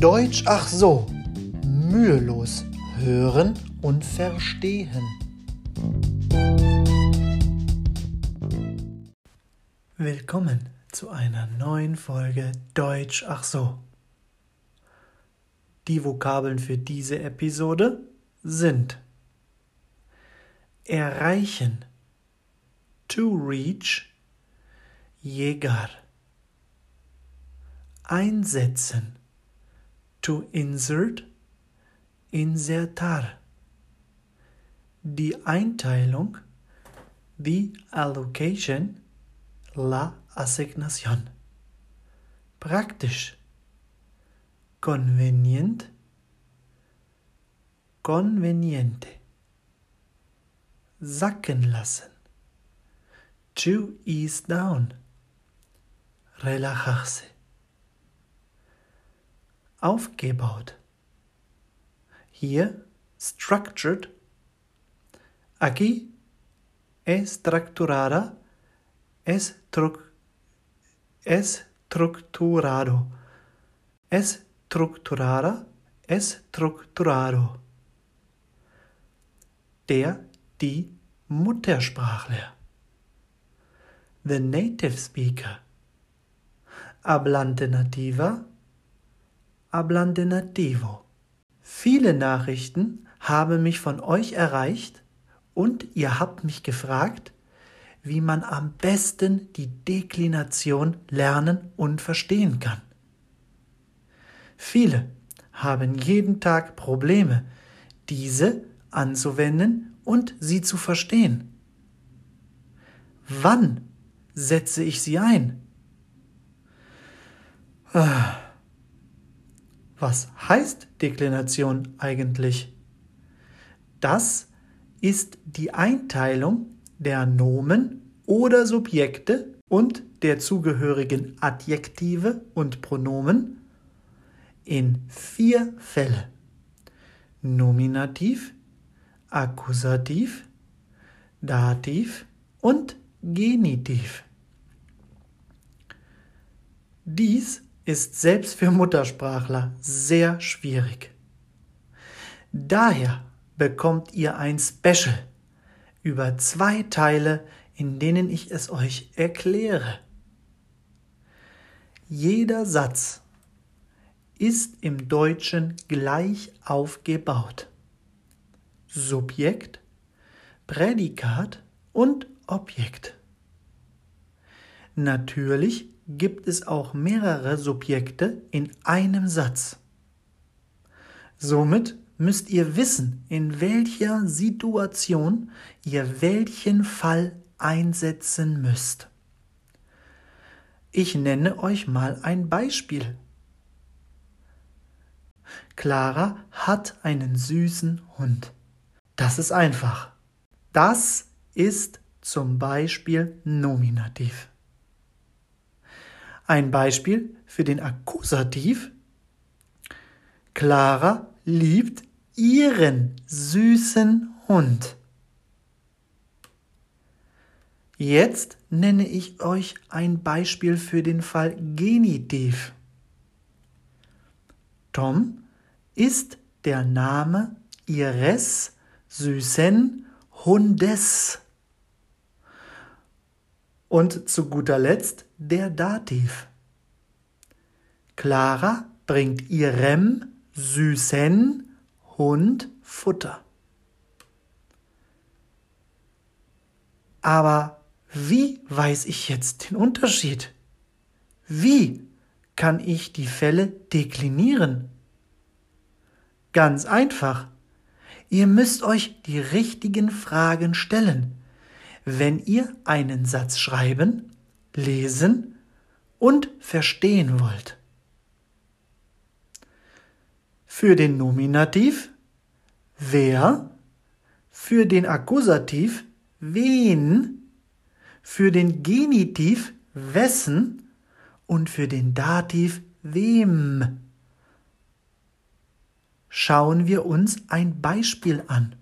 Deutsch ach so, mühelos hören und verstehen. Willkommen zu einer neuen Folge Deutsch ach so. Die Vokabeln für diese Episode sind erreichen, to reach, llegar, einsetzen, to insert, insertar, die Einteilung, the allocation, la asignación, praktisch, convenient, conveniente, sacken lassen, to ease down, relajarse, aufgebaut, hier structured, aquí estructurada, estru estructurado, estructurada, estructurado. Der, die Muttersprachler. The native speaker. Hablante nativa, nativo. Viele Nachrichten haben mich von euch erreicht und ihr habt mich gefragt, wie man am besten die Deklination lernen und verstehen kann. Viele haben jeden Tag Probleme, diese anzuwenden und sie zu verstehen. Wann setze ich sie ein? Was heißt Deklination eigentlich? Das ist die Einteilung der Nomen oder Subjekte und der zugehörigen Adjektive und Pronomen in vier Fälle. Nominativ, Akkusativ, Dativ und Genitiv. Dies ist selbst für Muttersprachler sehr schwierig. Daher bekommt ihr ein Special über zwei Teile, in denen ich es euch erkläre. Jeder Satz ist im Deutschen gleich aufgebaut. Subjekt, Prädikat und Objekt. Natürlich gibt es auch mehrere Subjekte in einem Satz. Somit müsst ihr wissen, in welcher Situation ihr welchen Fall einsetzen müsst. Ich nenne euch mal ein Beispiel. Clara hat einen süßen Hund. Das ist einfach. Das ist zum Beispiel Nominativ. Ein Beispiel für den Akkusativ. Clara liebt ihren süßen Hund. Jetzt nenne ich euch ein Beispiel für den Fall Genitiv. Tom ist der Name ihres süßen Hundes. Und zu guter Letzt der Dativ. Clara bringt ihrem süßen Hund Futter. Aber wie weiß ich jetzt den Unterschied? Wie kann ich die Fälle deklinieren? Ganz einfach. Ihr müsst euch die richtigen Fragen stellen, wenn ihr einen Satz schreiben, lesen und verstehen wollt. Für den Nominativ wer, für den Akkusativ wen, für den Genitiv wessen und für den Dativ wem. Schauen wir uns ein Beispiel an.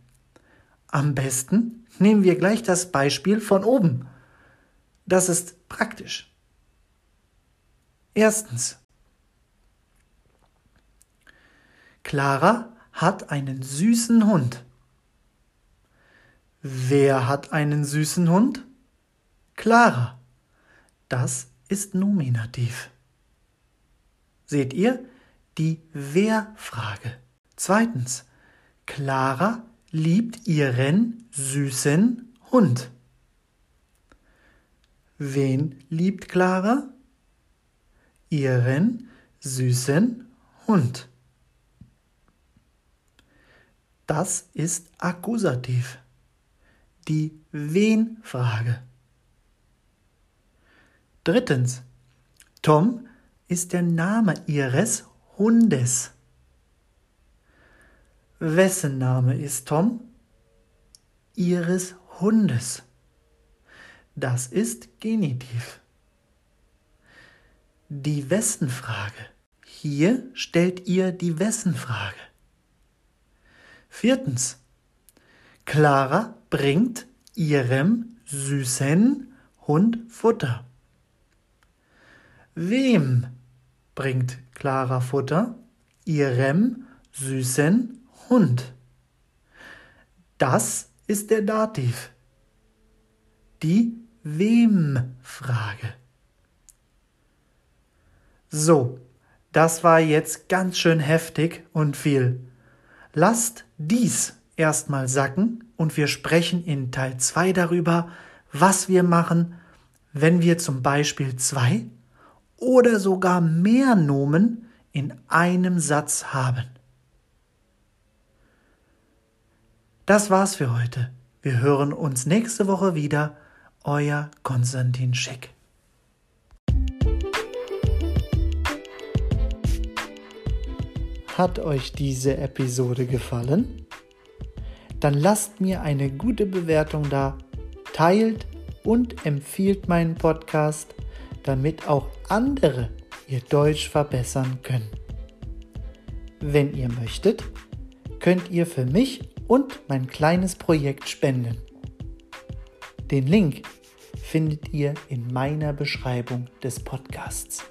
Am besten nehmen wir gleich das Beispiel von oben. Das ist praktisch. Erstens. Clara hat einen süßen Hund. Wer hat einen süßen Hund? Clara. Das ist Nominativ. Seht ihr? Die Wer-Frage. Zweitens. Clara liebt ihren süßen Hund. Wen liebt Clara? Ihren süßen Hund. Das ist Akkusativ. Die Wen-Frage. Drittens. Tom ist der Name ihres Hundes. Wessen Name ist Tom? Ihres Hundes. Das ist Genitiv. Die Wessen-Frage. Hier stellt ihr die Wessen-Frage. Viertens. Clara bringt ihrem süßen Hund Futter. Wem bringt Clara Futter? Ihrem süßen Hund. Das ist der Dativ. Die Wem-Frage. So, das war jetzt ganz schön heftig und viel. Lasst dies erstmal sacken und wir sprechen in Teil 2 darüber, was wir machen, wenn wir zum Beispiel zwei oder sogar mehr Nomen in einem Satz haben. Das war's für heute. Wir hören uns nächste Woche wieder. Euer Konstantin Schick. Hat euch diese Episode gefallen? Dann lasst mir eine gute Bewertung da, teilt und empfiehlt meinen Podcast damit auch andere ihr Deutsch verbessern können. Wenn ihr möchtet, könnt ihr für mich und mein kleines Projekt spenden. Den Link findet ihr in meiner Beschreibung des Podcasts.